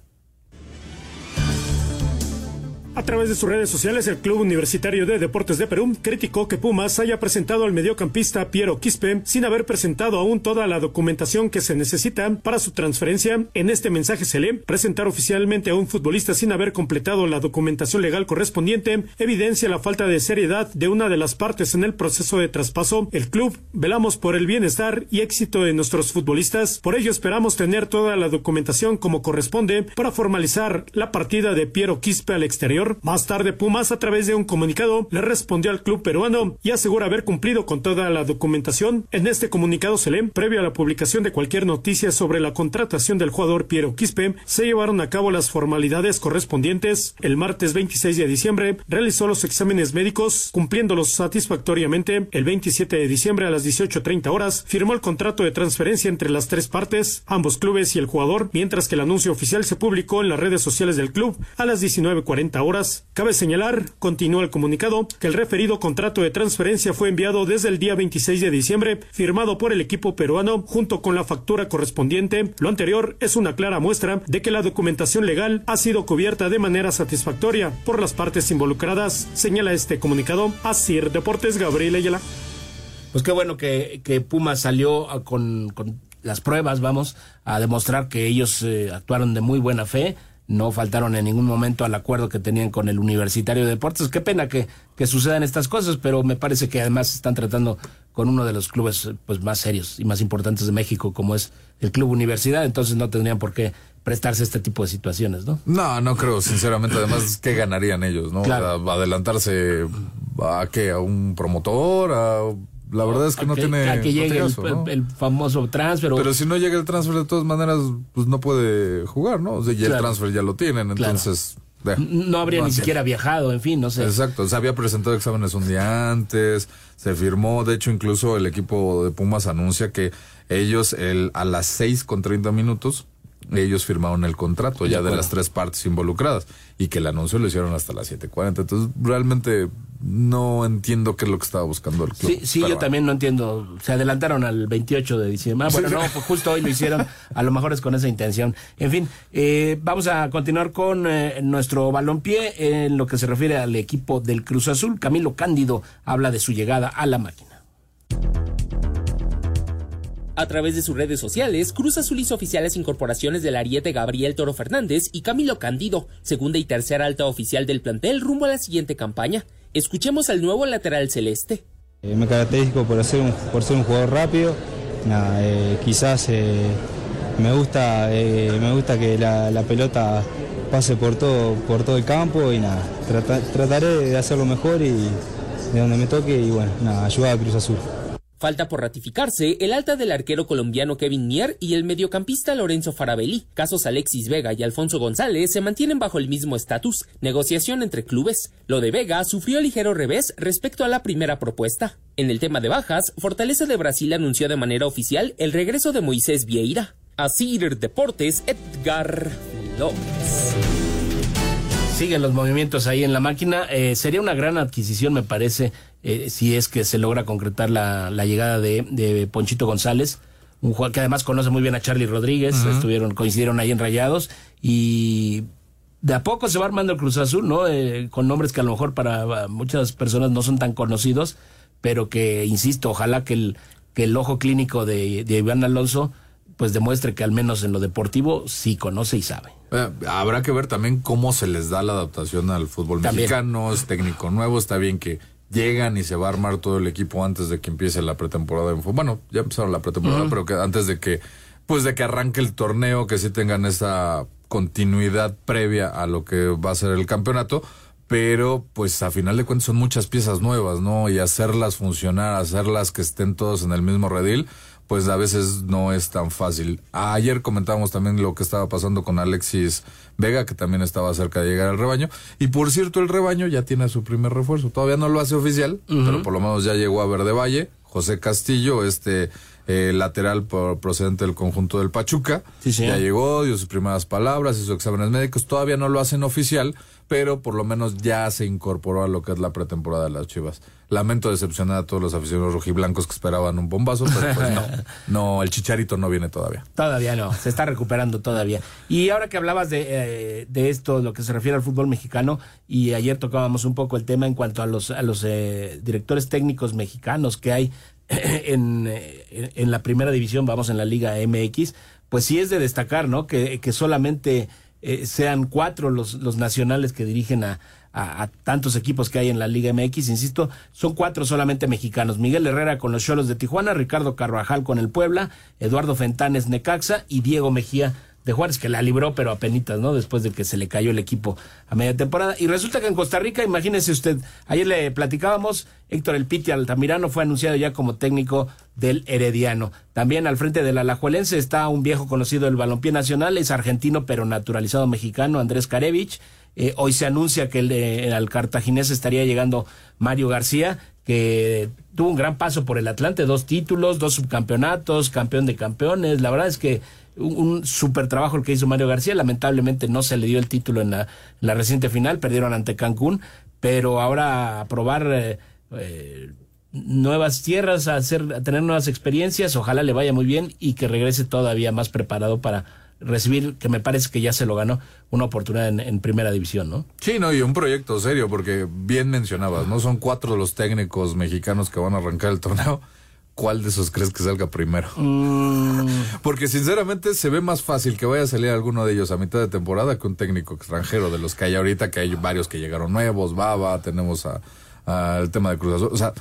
[SPEAKER 15] A través de sus redes sociales, el Club Universitario de Deportes de Perú criticó que Pumas haya presentado al mediocampista Piero Quispe sin haber presentado aún toda la documentación que se necesita para su transferencia. En este mensaje se lee, presentar oficialmente a un futbolista sin haber completado la documentación legal correspondiente evidencia la falta de seriedad de una de las partes en el proceso de traspaso. El club velamos por el bienestar y éxito de nuestros futbolistas, por ello esperamos tener toda la documentación como corresponde para formalizar la partida de Piero Quispe al exterior. Más tarde, Pumas, a través de un comunicado, le respondió al club peruano y asegura haber cumplido con toda la documentación. En este comunicado se lee, previo a la publicación de cualquier noticia sobre la contratación del jugador Piero Quispe, se llevaron a cabo las formalidades correspondientes. El martes 26 de diciembre realizó los exámenes médicos, cumpliéndolos satisfactoriamente. El 27 de diciembre a las 18.30 horas firmó el contrato de transferencia entre las tres partes, ambos clubes y el jugador, mientras que el anuncio oficial se publicó en las redes sociales del club a las 19.40 horas. Cabe señalar, continúa el comunicado, que el referido contrato de transferencia fue enviado desde el día 26 de diciembre, firmado por el equipo peruano junto con la factura correspondiente. Lo anterior es una clara muestra de que la documentación legal ha sido cubierta de manera satisfactoria por las partes involucradas, señala este comunicado. Así Deportes Gabriel Ayala.
[SPEAKER 9] Pues qué bueno que, que Pumas salió a- con, con las pruebas, vamos, a demostrar que ellos eh, actuaron de muy buena fe. No faltaron en ningún momento al acuerdo que tenían con el Universitario de Deportes. Qué pena que, que sucedan estas cosas, pero me parece que además están tratando con uno de los clubes pues más serios y más importantes de México, como es el Club Universidad, entonces no tendrían por qué prestarse a este tipo de situaciones, ¿no?
[SPEAKER 5] No, no creo, sinceramente. Además, ¿qué ganarían ellos, no?
[SPEAKER 9] Claro.
[SPEAKER 5] A- adelantarse a qué, a un promotor, a la verdad es que no tiene,
[SPEAKER 9] a que
[SPEAKER 5] no
[SPEAKER 9] llegue el, famoso transfer. o-
[SPEAKER 5] Pero si no llega el transfer de todas maneras, pues no puede jugar, ¿no? O sea, ya el transfer ya lo tienen,
[SPEAKER 9] Claro.
[SPEAKER 5] entonces...
[SPEAKER 9] no habría ni siquiera viajado, en fin, no sé.
[SPEAKER 5] Exacto, se había presentado exámenes un día antes, se firmó, de hecho incluso el equipo de Pumas anuncia que ellos el, a las 6 con 30 minutos, ellos firmaron el contrato
[SPEAKER 9] De
[SPEAKER 5] ya de las tres partes involucradas y que el anuncio lo hicieron hasta las 7.40. Entonces realmente no entiendo qué es lo que estaba buscando el club.
[SPEAKER 9] Sí, sí, yo
[SPEAKER 5] bueno.
[SPEAKER 9] también no entiendo. Se adelantaron al 28 de diciembre. Ah, bueno, no, pues justo hoy lo hicieron. A lo mejor es con esa intención. En fin, eh, vamos a continuar con eh, nuestro balompié en lo que se refiere al equipo del Cruz Azul. Camilo Cándido habla de su llegada a la máquina.
[SPEAKER 13] A través de sus redes sociales, Cruz Azul hizo oficiales incorporaciones del ariete Gabriel Toro Fernández y Camilo Candido, segunda y tercera alta oficial del plantel rumbo a la siguiente campaña. Escuchemos al nuevo lateral celeste.
[SPEAKER 16] Eh, me caracterizo por ser un, jugador rápido. Nada, eh, quizás eh, me gusta me gusta que la, pelota pase por todo por todo el campo y nada trata- trataré de hacerlo mejor y de donde me toque y bueno nada ayudar a Cruz Azul.
[SPEAKER 13] Falta por ratificarse el alta del arquero colombiano Kevin Mier y el mediocampista Lorenzo Farabelli. Casos Alexis Vega y Alfonso González se mantienen bajo el mismo estatus, negociación entre clubes. Lo de Vega sufrió ligero revés respecto a la primera propuesta. En el tema de bajas, Fortaleza de Brasil anunció de manera oficial el regreso de Moisés Vieira. Asir Deportes, Edgar López.
[SPEAKER 9] Siguen los movimientos ahí en la máquina. Eh, sería una gran adquisición, me parece, eh, si es que se logra concretar la, la llegada de, de Ponchito González, un jugador que además conoce muy bien a Charlie Rodríguez, estuvieron, coincidieron ahí en Rayados y de a poco se va armando el Cruz Azul, ¿no? Eh, con nombres que a lo mejor para uh, muchas personas no son tan conocidos, pero que, insisto, ojalá que el, que el ojo clínico de, de Iván Alonso pues demuestre que al menos en lo deportivo sí conoce y sabe.
[SPEAKER 5] Eh, habrá que ver también cómo se les da la adaptación al fútbol
[SPEAKER 9] También.
[SPEAKER 5] mexicano, es técnico nuevo, está bien que llegan y se va a armar todo el equipo antes de que empiece la pretemporada. Bueno, ya empezaron la pretemporada, pero que antes de que, pues de que arranque el torneo, que sí tengan esa continuidad previa a lo que va a ser el campeonato. Pero, pues a final de cuentas son muchas piezas nuevas, ¿no? Y hacerlas funcionar, hacerlas que estén todos en el mismo redil, pues a veces no es tan fácil. Ayer comentábamos también lo que estaba pasando con Alexis Vega, que también estaba cerca de llegar al rebaño. Y por cierto, el rebaño ya tiene su primer refuerzo. Todavía no lo hace oficial, pero por lo menos ya llegó a Verde Valle. José Castillo, este eh, lateral por- procedente del conjunto del Pachuca.
[SPEAKER 9] señor.
[SPEAKER 5] ya llegó, dio sus primeras palabras, hizo exámenes médicos. Todavía no lo hacen oficial, pero por lo menos ya se incorporó a lo que es la pretemporada de las Chivas. Lamento decepcionar a todos los aficionados rojiblancos que esperaban un bombazo, pero pues no. No, el chicharito no viene todavía.
[SPEAKER 9] Todavía no, se está recuperando todavía. Y ahora que hablabas de, eh, de esto, lo que se refiere al fútbol mexicano, y ayer tocábamos un poco el tema en cuanto a los, a los eh, directores técnicos mexicanos que hay en, eh, en la primera división, vamos, en la Liga MX, pues sí es de destacar, ¿no? Que, que solamente eh, sean cuatro los, los nacionales que dirigen a, a, tantos equipos que hay en la Liga MX, insisto, son cuatro solamente mexicanos. Miguel Herrera con los Cholos de Tijuana, Ricardo Carvajal con el Puebla, Eduardo Fentanes Necaxa y Diego Mejía de Juárez, que la libró, pero apenitas, ¿no? Después de que se le cayó el equipo a media temporada. Y resulta que en Costa Rica, imagínese usted, ayer le platicábamos, Héctor El Piti Altamirano fue anunciado ya como técnico del Herediano. También al frente del Alajuelense está un viejo conocido del balompié nacional, es argentino pero naturalizado mexicano, Andrés Karevich. Eh, hoy se anuncia que el, al cartaginés estaría llegando Mario García, que tuvo un gran paso por el Atlante, dos títulos, dos subcampeonatos, campeón de campeones. La verdad es que un, un super trabajo el que hizo Mario García. Lamentablemente no se le dio el título en la, la reciente final, perdieron ante Cancún, pero ahora a probar eh, eh, nuevas tierras, a, hacer, a tener nuevas experiencias, ojalá le vaya muy bien y que regrese todavía más preparado para recibir, que me parece que ya se lo ganó, una oportunidad en, en primera división, ¿no?
[SPEAKER 5] Sí, no, y un proyecto serio, porque bien mencionabas, ¿no? Son cuatro los técnicos mexicanos que van a arrancar el torneo. ¿Cuál de esos crees que salga primero?
[SPEAKER 9] Mm.
[SPEAKER 5] Porque sinceramente se ve más fácil que vaya a salir alguno de ellos a mitad de temporada que un técnico extranjero de los que hay ahorita, que hay varios que llegaron nuevos, Baba, tenemos a, a el tema de Cruz Azul. O sea,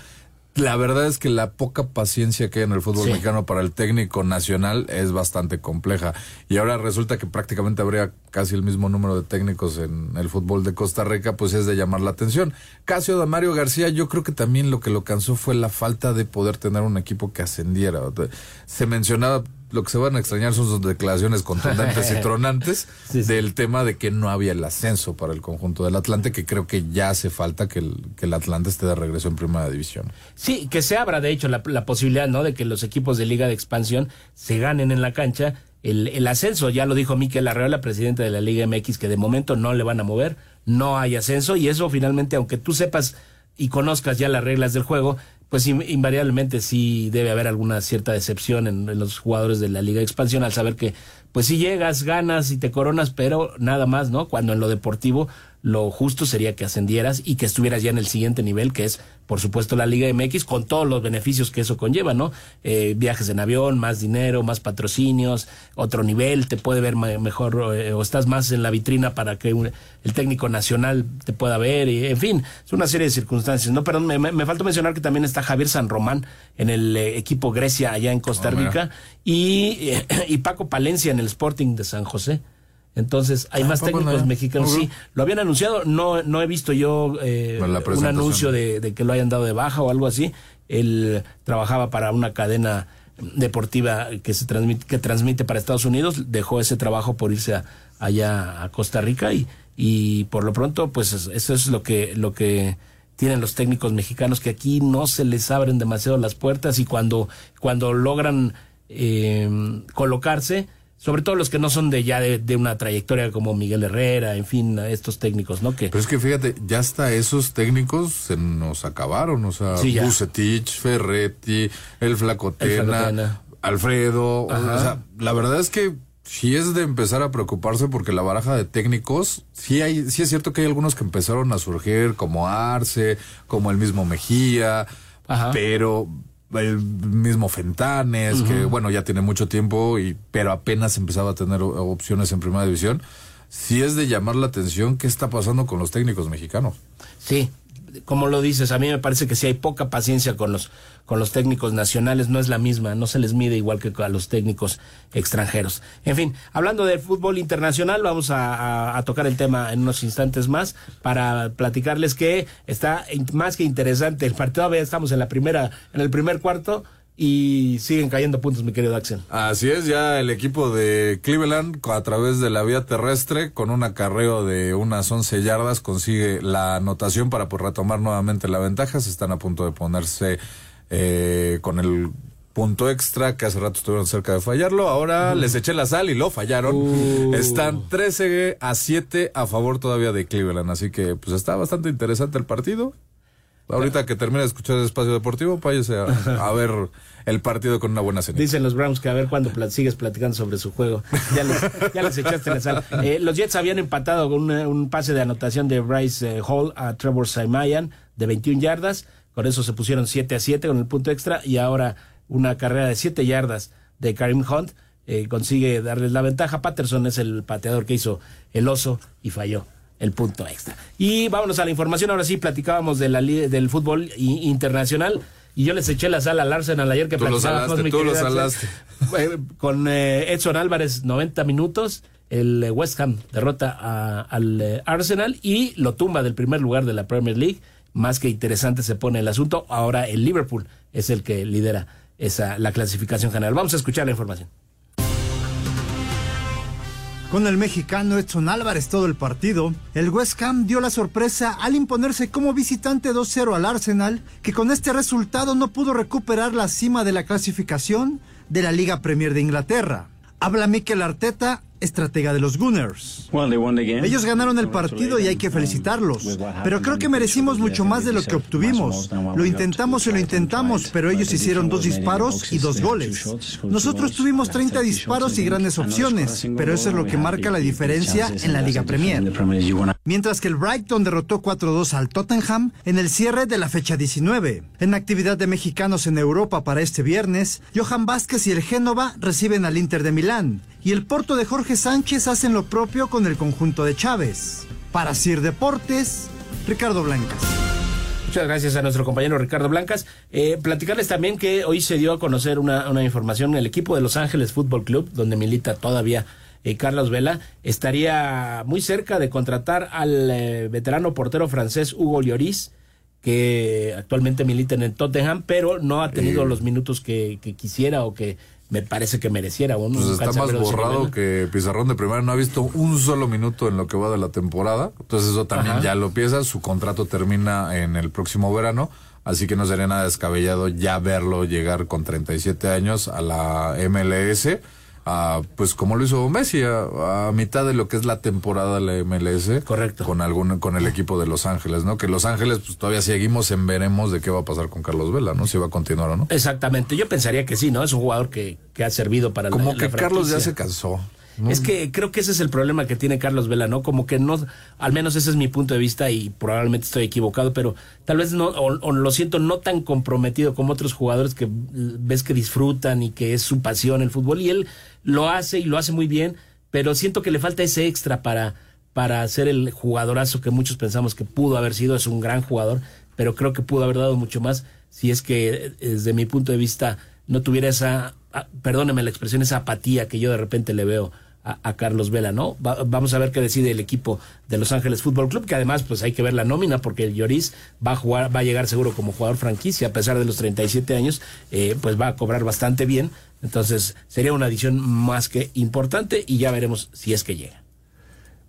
[SPEAKER 5] la verdad es que la poca paciencia que hay en el fútbol
[SPEAKER 9] Sí.
[SPEAKER 5] mexicano para el técnico nacional es bastante compleja. Y ahora resulta que prácticamente habría casi el mismo número de técnicos en el fútbol de Costa Rica, pues es de llamar la atención. Casio Damario García, yo creo que también lo que lo cansó fue la falta de poder tener un equipo que ascendiera. Se mencionaba, lo que se van a extrañar son sus declaraciones contundentes y tronantes del tema de que no había el ascenso para el conjunto del Atlante, que creo que ya hace falta que el, que el Atlante esté de regreso en primera división.
[SPEAKER 9] Sí, que se abra de hecho la, la posibilidad, ¿no? De que los equipos de Liga de Expansión se ganen en la cancha el, el ascenso. Ya lo dijo Miquel Arreola, presidente de la Liga MX, que de momento no le van a mover, no hay ascenso y eso finalmente, aunque tú sepas y conozcas ya las reglas del juego, pues in- invariablemente sí debe haber alguna cierta decepción en, en los jugadores de la Liga de Expansión al saber que, pues si llegas, ganas y te coronas, pero nada más, ¿no? Cuando en lo deportivo lo justo sería que ascendieras y que estuvieras ya en el siguiente nivel, que es, por supuesto, la Liga MX, con todos los beneficios que eso conlleva, ¿no? Eh, viajes en avión, más dinero, más patrocinios, otro nivel, te puede ver mejor, eh, o estás más en la vitrina para que un- el técnico nacional te pueda ver, y, en fin, es una serie de circunstancias, ¿no? Pero me, me- me faltó mencionar que también está Javier San Román en el eh, equipo Grecia allá en Costa
[SPEAKER 5] Oh.
[SPEAKER 9] Rica y, eh, y Paco Palencia en el Sporting de San José. Entonces, hay
[SPEAKER 5] Ah,
[SPEAKER 9] más
[SPEAKER 5] ¿poco no
[SPEAKER 9] técnicos mexicanos. Sí, lo habían anunciado. No, no he visto yo eh, un anuncio de, de que lo hayan dado de baja o algo así. Él trabajaba para una cadena deportiva que se transmite, que transmite para Estados Unidos. Dejó ese trabajo por irse a- allá a Costa Rica y, y por lo pronto, pues es- eso es lo que, lo que tienen los técnicos mexicanos que aquí no se les abren demasiado las puertas y cuando, cuando logran eh, colocarse, sobre todo los que no son de ya de, de una trayectoria como Miguel Herrera, en fin, estos técnicos, ¿no? Que
[SPEAKER 5] Pero es que fíjate, ya hasta esos técnicos se nos acabaron, o sea,
[SPEAKER 9] Sí.
[SPEAKER 5] Bucetich, Ferretti, el Flacotena,
[SPEAKER 9] El Flacotena.
[SPEAKER 5] Alfredo, o sea, la verdad es que sí es de empezar a preocuparse porque la baraja de técnicos, sí hay, sí es cierto que hay algunos que empezaron a surgir como Arce, como el mismo Mejía, pero el mismo Fentanes, que bueno, ya tiene mucho tiempo y pero apenas empezaba a tener opciones en primera división. Sí es de llamar la atención qué está pasando con los técnicos mexicanos.
[SPEAKER 9] Sí, como lo dices, a mí me parece que sí hay poca paciencia con los con los técnicos nacionales, no es la misma, no se les mide igual que a los técnicos extranjeros. En fin, hablando del fútbol internacional, vamos a, tocar el tema en unos instantes más para platicarles que está más que interesante el partido. Todavía estamos en la primera, en el primer cuarto y siguen cayendo puntos, mi querido Axel.
[SPEAKER 5] Así es, ya el equipo de Cleveland a través de la vía terrestre con un acarreo de unas 11 yardas consigue la anotación para pues, retomar nuevamente la ventaja. Se están a punto de ponerse eh, con el punto extra que hace rato estuvieron cerca de fallarlo. Ahora les eché la sal y lo fallaron.
[SPEAKER 9] Uh.
[SPEAKER 5] Están 13 a 7 a favor todavía de Cleveland. Así que pues está bastante interesante el partido. Ahorita que termine de escuchar el espacio deportivo, váyase a, a ver el partido con una buena cena.
[SPEAKER 9] Dicen los Browns que a ver cuándo sigues platicando sobre su juego. Ya les, ya les echaste la sal. Eh, los Jets habían empatado con una- un pase de anotación de Bryce eh, Hall a Trevor Samayan de 21 yardas. Con eso se pusieron 7 a 7 con el punto extra y ahora una carrera de 7 yardas de Karim Hunt eh, consigue darles la ventaja. Patterson es el pateador que hizo el oso y falló el punto extra. Y vámonos a la información. Ahora sí, platicábamos de la, del fútbol internacional. Y yo les eché la sal al Arsenal ayer que
[SPEAKER 5] Tú lo salaste, tú lo salaste.
[SPEAKER 9] Con eh, Edson Álvarez 90 minutos el eh, West Ham derrota a- al eh, Arsenal y lo tumba del primer lugar de la Premier League más que interesante se pone el asunto ahora el Liverpool es el que lidera esa la clasificación general vamos a escuchar la información
[SPEAKER 1] Con el mexicano Edson Álvarez todo el partido, el West Ham dio la sorpresa al imponerse como visitante 2-0 al Arsenal, que con este resultado no pudo recuperar la cima de la clasificación de la Liga Premier de Inglaterra. Habla Mikel Arteta estratega de los Gunners. Ellos ganaron el partido y hay que felicitarlos, pero creo que merecimos mucho más de lo que obtuvimos. Lo intentamos y lo intentamos, pero ellos hicieron dos disparos y dos goles. Nosotros tuvimos 30 disparos y grandes opciones, pero eso es lo que marca la diferencia en la Liga Premier. Mientras que el Brighton derrotó 4-2 al Tottenham en el cierre de la fecha 19. En actividad de mexicanos en Europa para este viernes, Johan Vázquez y el Génova reciben al Inter de Milán y el Porto de Jorge Sánchez hacen lo propio con el conjunto de Chávez. Para Sir Deportes, Ricardo Blancas.
[SPEAKER 9] Muchas gracias a nuestro compañero Ricardo Blancas. Eh, platicarles también que hoy se dio a conocer una, una información. El equipo de Los Ángeles Fútbol Club, donde milita todavía eh, Carlos Vela, estaría muy cerca de contratar al eh, veterano portero francés Hugo Lloris, que actualmente milita en el Tottenham, pero no ha tenido los minutos que, que quisiera o que me parece que mereciera. Un,
[SPEAKER 5] Pues está más borrado que Pizarrón de primera. No ha visto un solo minuto en lo que va de la temporada. Entonces eso también
[SPEAKER 9] Ajá.
[SPEAKER 5] ya lo piensa. Su contrato termina en el próximo verano. Así que no sería nada descabellado ya verlo llegar con 37 años a la MLS. Ah, pues como lo hizo Messi, a, a mitad de lo que es la temporada de la MLS.
[SPEAKER 9] Correcto.
[SPEAKER 5] Con, algún, con el equipo de Los Ángeles, ¿no? Que Los Ángeles, pues todavía seguimos en veremos de qué va a pasar con Carlos Vela, ¿no? Si va a continuar o no.
[SPEAKER 9] Exactamente, yo pensaría que sí, ¿no? Es un jugador que, que ha servido para
[SPEAKER 5] Como
[SPEAKER 9] la
[SPEAKER 5] que Carlos ya se cansó.
[SPEAKER 9] Es que creo que ese es el problema que tiene Carlos Vela, ¿no? Como que no, al menos ese es mi punto de vista y probablemente estoy equivocado, pero tal vez no, o, lo siento no tan comprometido como otros jugadores que mm, ves que disfrutan y que es su pasión el fútbol y él lo hace y lo hace muy bien, pero siento que le falta ese extra para, para ser el jugadorazo que muchos pensamos que pudo haber sido, es un gran jugador, pero creo que pudo haber dado mucho más si es que eh, desde mi punto de vista no tuviera esa, ah, perdóneme la expresión, esa apatía que yo de repente le veo a, Carlos Vela, ¿no? Va- vamos a ver qué decide el equipo de Los Ángeles Fútbol Club, que además pues hay que ver la nómina porque el Lloris va a jugar, va a llegar seguro como jugador franquicia, a pesar de los 37 años, eh, pues va a cobrar bastante bien. Entonces sería una adición más que importante y ya veremos si es que llega.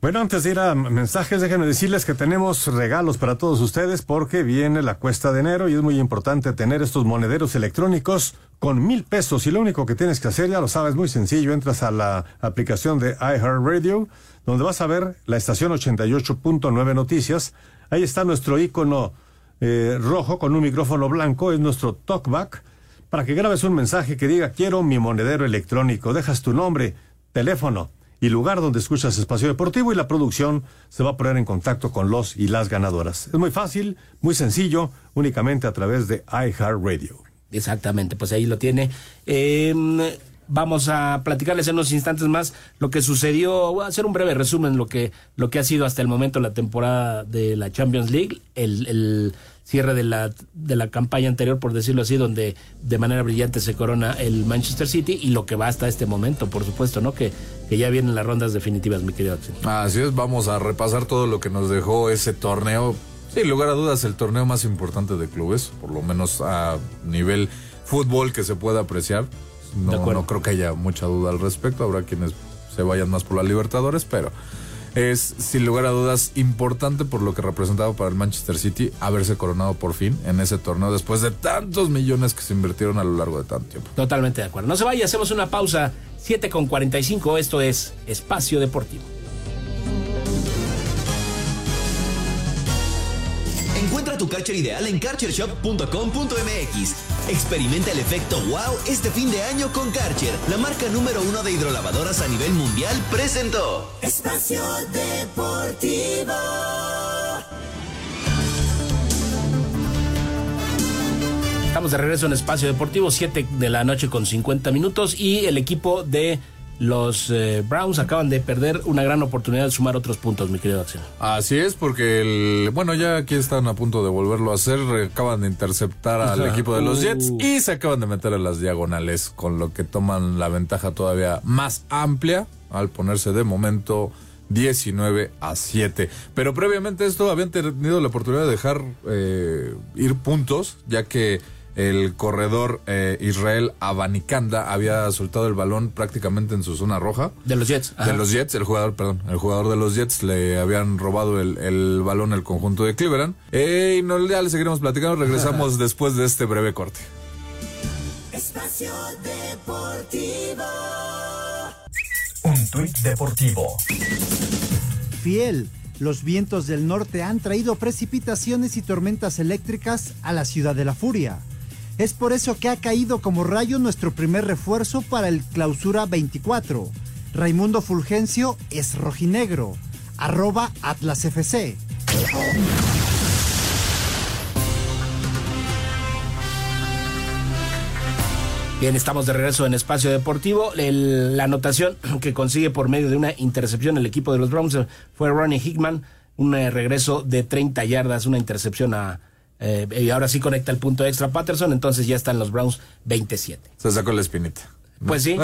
[SPEAKER 8] Bueno, antes de ir a mensajes, déjenme decirles que tenemos regalos para todos ustedes porque viene la cuesta de enero y es muy importante tener estos monederos electrónicos con mil pesos. Y lo único que tienes que hacer, ya lo sabes, muy sencillo, entras a la aplicación de iHeartRadio, donde vas a ver la estación 88.9 Noticias. Ahí está nuestro icono eh, rojo con un micrófono blanco, es nuestro talkback, para que grabes un mensaje que diga quiero mi monedero electrónico. Dejas tu nombre, teléfono y lugar donde escuchas Espacio Deportivo y la producción se va a poner en contacto con los y las ganadoras. Es muy fácil, muy sencillo, únicamente a través de iHeartRadio.
[SPEAKER 9] Exactamente, pues ahí lo tiene. Eh, vamos a platicarles en unos instantes más lo que sucedió, voy a hacer un breve resumen lo que lo que ha sido hasta el momento la temporada de la Champions League, el, el cierre de la de la campaña anterior por decirlo así, donde de manera brillante se corona el Manchester City y lo que va hasta este momento, por supuesto, ¿no? Que que ya vienen las rondas definitivas, mi querido.
[SPEAKER 5] Así es, vamos a repasar todo lo que nos dejó ese torneo. Sin lugar a dudas, el torneo más importante de clubes, por lo menos a nivel fútbol que se pueda apreciar. No, no creo que haya mucha duda al respecto. Habrá quienes se vayan más por la Libertadores, pero es sin lugar a dudas importante por lo que representaba para el Manchester City haberse coronado por fin en ese torneo después de tantos millones que se invirtieron a lo largo de tanto tiempo.
[SPEAKER 9] Totalmente de acuerdo. No se vaya, hacemos una pausa. 7 con 45, esto es Espacio Deportivo.
[SPEAKER 14] Encuentra tu Karcher ideal en karchershop.com.mx. Experimenta el efecto wow este fin de año con Karcher. La marca número uno de hidrolavadoras a nivel mundial presentó.
[SPEAKER 10] Espacio Deportivo.
[SPEAKER 9] Estamos de regreso en Espacio Deportivo, 7 de la noche con 50 minutos y el equipo de los eh, Browns acaban de perder una gran oportunidad de sumar otros puntos, mi querido Axel.
[SPEAKER 5] Así es, porque el, bueno, ya aquí están a punto de volverlo a hacer. Acaban de interceptar al
[SPEAKER 9] Ajá.
[SPEAKER 5] equipo de los
[SPEAKER 9] Uh.
[SPEAKER 5] Jets y se acaban de meter a las diagonales, con lo que toman la ventaja todavía más amplia al ponerse de momento 19 a 7. Pero previamente esto habían tenido la oportunidad de dejar eh, ir puntos, ya que el corredor eh, Israel Abanicanda había soltado el balón prácticamente en su zona roja.
[SPEAKER 9] De los Jets. ajá.
[SPEAKER 5] De los Jets, el jugador, perdón, el jugador de los Jets le habían robado el, el balón al conjunto de Cleveland. Eh, y no, ya le seguiremos platicando, regresamos después de este breve corte.
[SPEAKER 10] Espacio Deportivo.
[SPEAKER 11] Un tuit deportivo.
[SPEAKER 1] Fiel. Los vientos del norte han traído precipitaciones y tormentas eléctricas a la ciudad de la furia. Es por eso que ha caído como rayo nuestro primer refuerzo para el clausura 24. Raimundo Fulgencio es rojinegro. Arroba Atlas FC.
[SPEAKER 9] Bien, estamos de regreso en Espacio Deportivo. La anotación que consigue por medio de una intercepción el equipo de los Browns fue Ronnie Hickman, un eh, regreso de 30 yardas, una intercepción a... eh, y ahora sí conecta el punto extra Patterson, entonces ya están los Browns 27.
[SPEAKER 5] Se sacó la espinita.
[SPEAKER 9] Pues sí,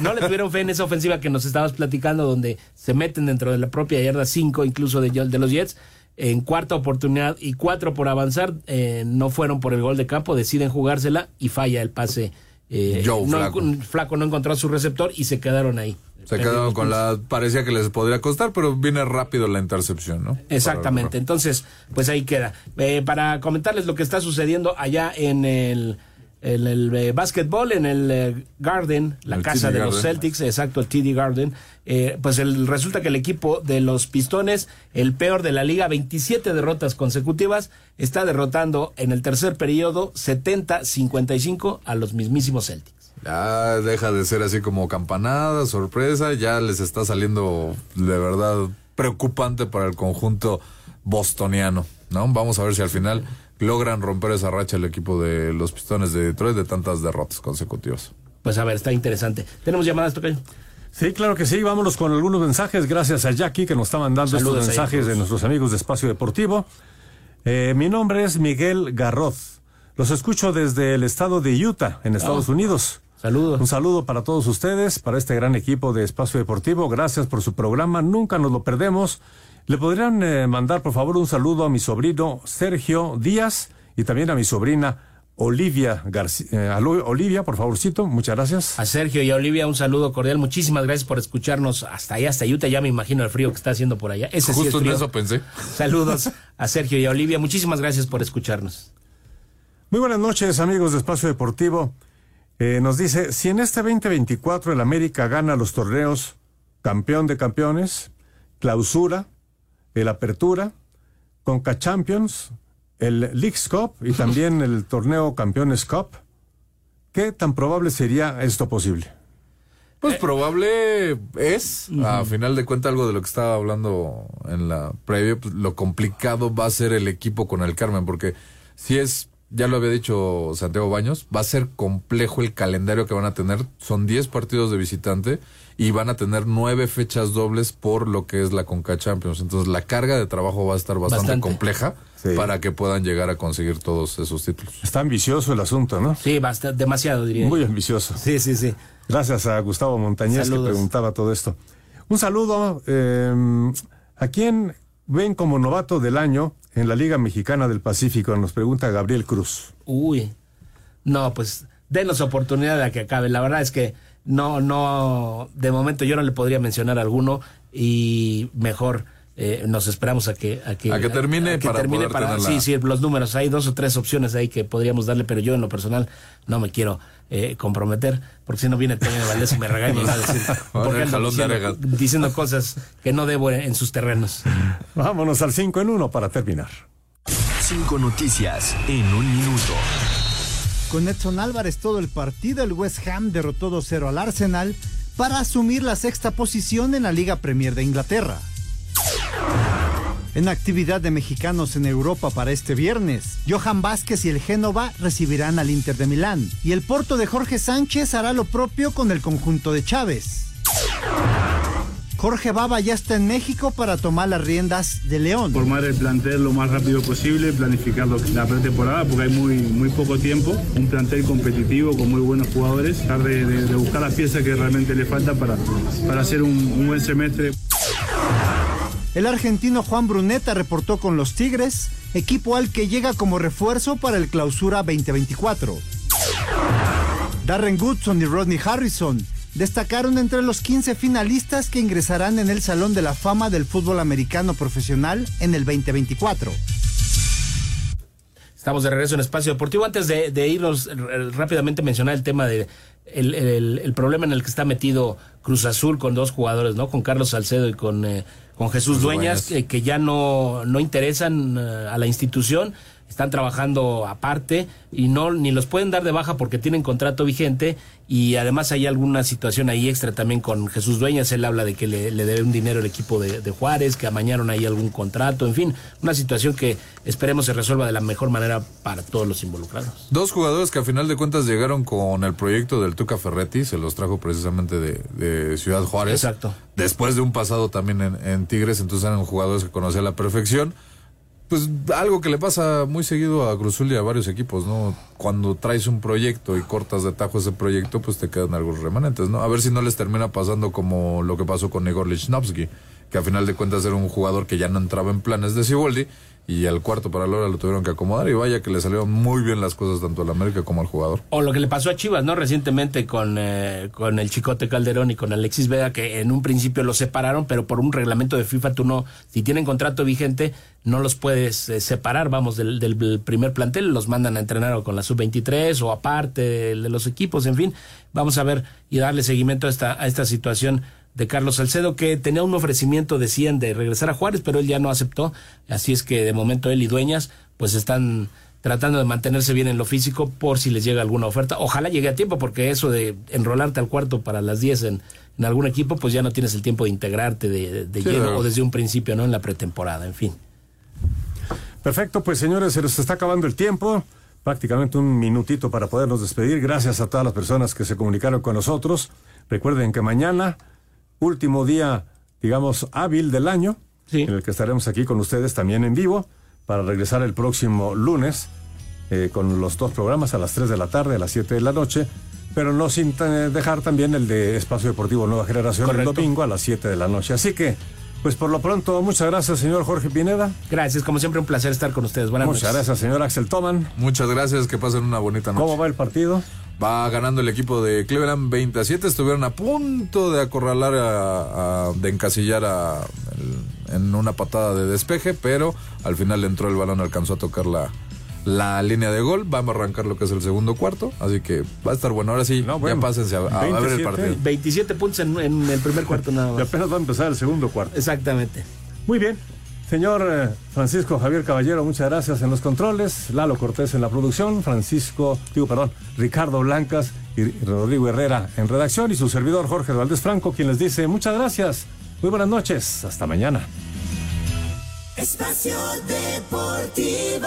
[SPEAKER 9] no le tuvieron fe en esa ofensiva que nos estabas platicando, donde se meten dentro de la propia yarda 5, incluso de, de los Jets. En cuarta oportunidad y cuatro por avanzar, eh, no fueron por el gol de campo, deciden jugársela y falla el pase. eh,
[SPEAKER 5] Joe
[SPEAKER 9] no,
[SPEAKER 5] Flacco.
[SPEAKER 9] Flaco no encontró a su receptor y se quedaron ahí.
[SPEAKER 5] Se quedaron con la. Parecía que les podría costar, pero viene rápido la intercepción, ¿no?
[SPEAKER 9] Exactamente, entonces, pues ahí queda. Eh, para comentarles lo que está sucediendo allá en el, en el eh, básquetbol, en el eh, Garden, la
[SPEAKER 5] El
[SPEAKER 9] casa
[SPEAKER 5] TD
[SPEAKER 9] de los. Celtics, exacto, el TD Garden, eh, pues el, resulta que el equipo de los Pistones, el peor de la liga, 27 derrotas consecutivas, está derrotando en el tercer periodo 70-55 a los mismísimos Celtics.
[SPEAKER 5] Ya deja de ser así como campanada, sorpresa, ya les está saliendo de verdad preocupante para el conjunto bostoniano, ¿no? Vamos a ver si al final logran romper esa racha el equipo de los Pistones de Detroit de tantas derrotas consecutivas.
[SPEAKER 9] Pues a ver, está interesante. ¿Tenemos llamadas, Tocayo?
[SPEAKER 8] Sí, claro que sí. Vámonos con algunos mensajes. Gracias a Jackie que nos está mandando
[SPEAKER 9] Saludos
[SPEAKER 8] estos mensajes de nuestros amigos de Espacio Deportivo. Eh, mi nombre es Miguel Garroz. Los escucho desde el estado de Utah, en Estados
[SPEAKER 9] Ah.
[SPEAKER 8] Unidos.
[SPEAKER 9] Saludos.
[SPEAKER 8] Un saludo para todos ustedes, para este gran equipo de Espacio Deportivo. Gracias por su programa. Nunca nos lo perdemos. ¿Le podrían eh, mandar, por favor, un saludo a mi sobrino Sergio Díaz y también a mi sobrina Olivia García? Olivia, por favorcito. Muchas gracias.
[SPEAKER 9] A Sergio y a Olivia un saludo cordial. Muchísimas gracias por escucharnos hasta allá, hasta Utah. Ya me imagino el frío que está haciendo por allá. Ese sí
[SPEAKER 5] Justo
[SPEAKER 9] es
[SPEAKER 5] en
[SPEAKER 9] frío.
[SPEAKER 5] eso pensé.
[SPEAKER 9] Saludos a Sergio y a Olivia. Muchísimas gracias por escucharnos.
[SPEAKER 8] Muy buenas noches, amigos de Espacio Deportivo. Eh, nos dice, si en este 2024 el América gana los torneos campeón de campeones, clausura, el apertura, Conca Champions, el Leagues Cup y también el torneo Campeones Cup, ¿qué tan probable sería esto posible?
[SPEAKER 5] Pues probable es, a final de cuentas, algo de lo que estaba hablando en la previa, pues, lo complicado va a ser el equipo con el Carmen, porque si es, ya lo había dicho Santiago Baños, va a ser complejo el calendario que van a tener, son 10 partidos de visitante y van a tener nueve fechas dobles por lo que es la Conca Champions, entonces la carga de trabajo va a estar bastante,
[SPEAKER 9] Bastante.
[SPEAKER 5] compleja para que puedan llegar a conseguir todos esos títulos.
[SPEAKER 8] Está ambicioso el asunto, ¿no?
[SPEAKER 9] Sí, basta, demasiado, diría.
[SPEAKER 8] Muy ambicioso.
[SPEAKER 9] Sí, sí, sí.
[SPEAKER 8] Gracias a Gustavo Montañez
[SPEAKER 9] Saludos.
[SPEAKER 8] que preguntaba todo esto. Un saludo. eh, ¿A quién ven como novato del año en la Liga Mexicana del Pacífico? Nos pregunta Gabriel Cruz.
[SPEAKER 9] Uy. No, pues denos oportunidad de que acabe. La verdad es que no, no, de momento yo no le podría mencionar alguno y mejor eh, nos esperamos a que a que,
[SPEAKER 5] A que termine para la-
[SPEAKER 9] sí sí los números hay dos o tres opciones ahí que podríamos darle pero yo en lo personal no me quiero eh, comprometer porque si no viene Toño Valdés y me regaña y va a decir
[SPEAKER 5] Van
[SPEAKER 9] ¿por qué
[SPEAKER 5] el
[SPEAKER 9] ando
[SPEAKER 5] jalón de
[SPEAKER 9] diciendo, cosas que no debo en, en sus terrenos
[SPEAKER 8] Vámonos al 5 en 1 para terminar.
[SPEAKER 7] Cinco noticias en un minuto.
[SPEAKER 1] Con Edson Álvarez todo el partido, el West Ham derrotó 2-0 al Arsenal para asumir la sexta posición en la Liga Premier de Inglaterra. En actividad de mexicanos en Europa para este viernes, Johan Vázquez y el Génova recibirán al Inter de Milán y el Porto de Jorge Sánchez hará lo propio con el conjunto de Chávez. Jorge Baba ya está en México para tomar las riendas de León.
[SPEAKER 2] Formar el plantel lo más rápido posible, planificar la pretemporada porque hay muy, muy poco tiempo, un plantel competitivo con muy buenos jugadores, tratar de buscar las piezas que realmente le falta para, para hacer un, un buen semestre.
[SPEAKER 1] El argentino Juan Bruneta reportó con los Tigres, equipo al que llega como refuerzo para el Clausura 2024. Darren Goodson y Rodney Harrison destacaron entre los 15 finalistas que ingresarán en el Salón de la Fama del Fútbol Americano Profesional en el 2024.
[SPEAKER 9] Estamos de regreso en Espacio Deportivo. Antes de, de irnos rápidamente mencionar el tema de el, problema en el que está metido Cruz Azul con dos jugadores, ¿no? Con Carlos Salcedo y con, eh, con Jesús Dueñas, que, ya no, no interesan eh, a la institución están trabajando aparte y no ni los pueden dar de baja porque tienen contrato vigente y además hay alguna situación ahí extra también con Jesús Dueñas, él habla de que le, debe un dinero el equipo de, Juárez, que amañaron ahí algún contrato, en fin, una situación que esperemos se resuelva de la mejor manera para todos los involucrados.
[SPEAKER 5] Dos jugadores que a final de cuentas llegaron con el proyecto del Tuca Ferretti, se los trajo precisamente de, Ciudad Juárez.
[SPEAKER 9] Exacto.
[SPEAKER 5] Después de un pasado también en, en Tigres, entonces eran jugadores que conocía a la perfección pues algo que le pasa muy seguido a Cruzul y a varios equipos, ¿no? Cuando traes un proyecto y cortas de tajo ese proyecto, pues te quedan algunos remanentes, ¿no? A ver si no les termina pasando como lo que pasó con Igor Lichnowsky, que a final de cuentas era un jugador que ya no entraba en planes de Siboldi y al cuarto para la hora lo tuvieron que acomodar y vaya que le salieron muy bien las cosas tanto al América como al jugador.
[SPEAKER 9] O lo que le pasó a Chivas, ¿no? Recientemente con, eh, con el Chicote Calderón y con Alexis Vega, que en un principio los separaron, pero por un reglamento de FIFA tú no, si tienen contrato vigente, no los puedes eh, separar, vamos, del, del, primer plantel, los mandan a entrenar o con la sub-23 o aparte de, de, los equipos, en fin, vamos a ver y darle seguimiento a esta, a esta situación de Carlos Salcedo, que tenía un ofrecimiento, decían, de regresar a Juárez, pero él ya no aceptó. Así es que de momento él y Dueñas, pues están tratando de mantenerse bien en lo físico por si les llega alguna oferta. Ojalá llegue a tiempo, porque eso de enrolarte al cuarto para las 10 en, en algún equipo, pues ya no tienes el tiempo de integrarte de, de lleno o desde un principio, ¿no? En la pretemporada, en fin.
[SPEAKER 8] Perfecto, pues señores, se nos está acabando el tiempo. Prácticamente un minutito para podernos despedir. Gracias a todas las personas que se comunicaron con nosotros. Recuerden que mañana último día, digamos, hábil del año, en el que estaremos aquí con ustedes también en vivo, para regresar el próximo lunes eh, con los dos programas a las 3 de la tarde, a las 7 de la noche, pero no sin dejar también el de Espacio Deportivo Nueva Generación el domingo a las 7 de la noche. Así que, pues por lo pronto, muchas gracias, señor Jorge Pineda.
[SPEAKER 9] Gracias, como siempre, un placer estar con ustedes. Buenas
[SPEAKER 8] muchas gracias, señor Axel Toman.
[SPEAKER 5] Muchas gracias, que pasen una bonita noche.
[SPEAKER 8] ¿Cómo va el partido?
[SPEAKER 5] Va ganando el equipo de Cleveland 27. Estuvieron a punto de acorralar, a, de encasillar a, en una patada de despeje, pero al final entró el balón, alcanzó a tocar la, la línea de gol. Vamos a arrancar lo que es el segundo cuarto. Así que va a estar bueno. Ahora sí, ya pásense a, ver el partido.
[SPEAKER 9] 27 puntos en, en, el primer cuarto nada más.
[SPEAKER 8] Y apenas va a empezar el segundo cuarto.
[SPEAKER 9] Exactamente.
[SPEAKER 8] Muy bien. Señor eh, Francisco Javier Caballero, muchas gracias en los controles. Lalo Cortés en la producción. Francisco, digo, perdón, Ricardo Blancas y Rodrigo Herrera en redacción. Y su servidor Jorge Valdés Franco, quien les dice muchas gracias. Muy buenas noches. Hasta mañana. Espacio Deportivo.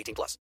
[SPEAKER 17] 18 plus.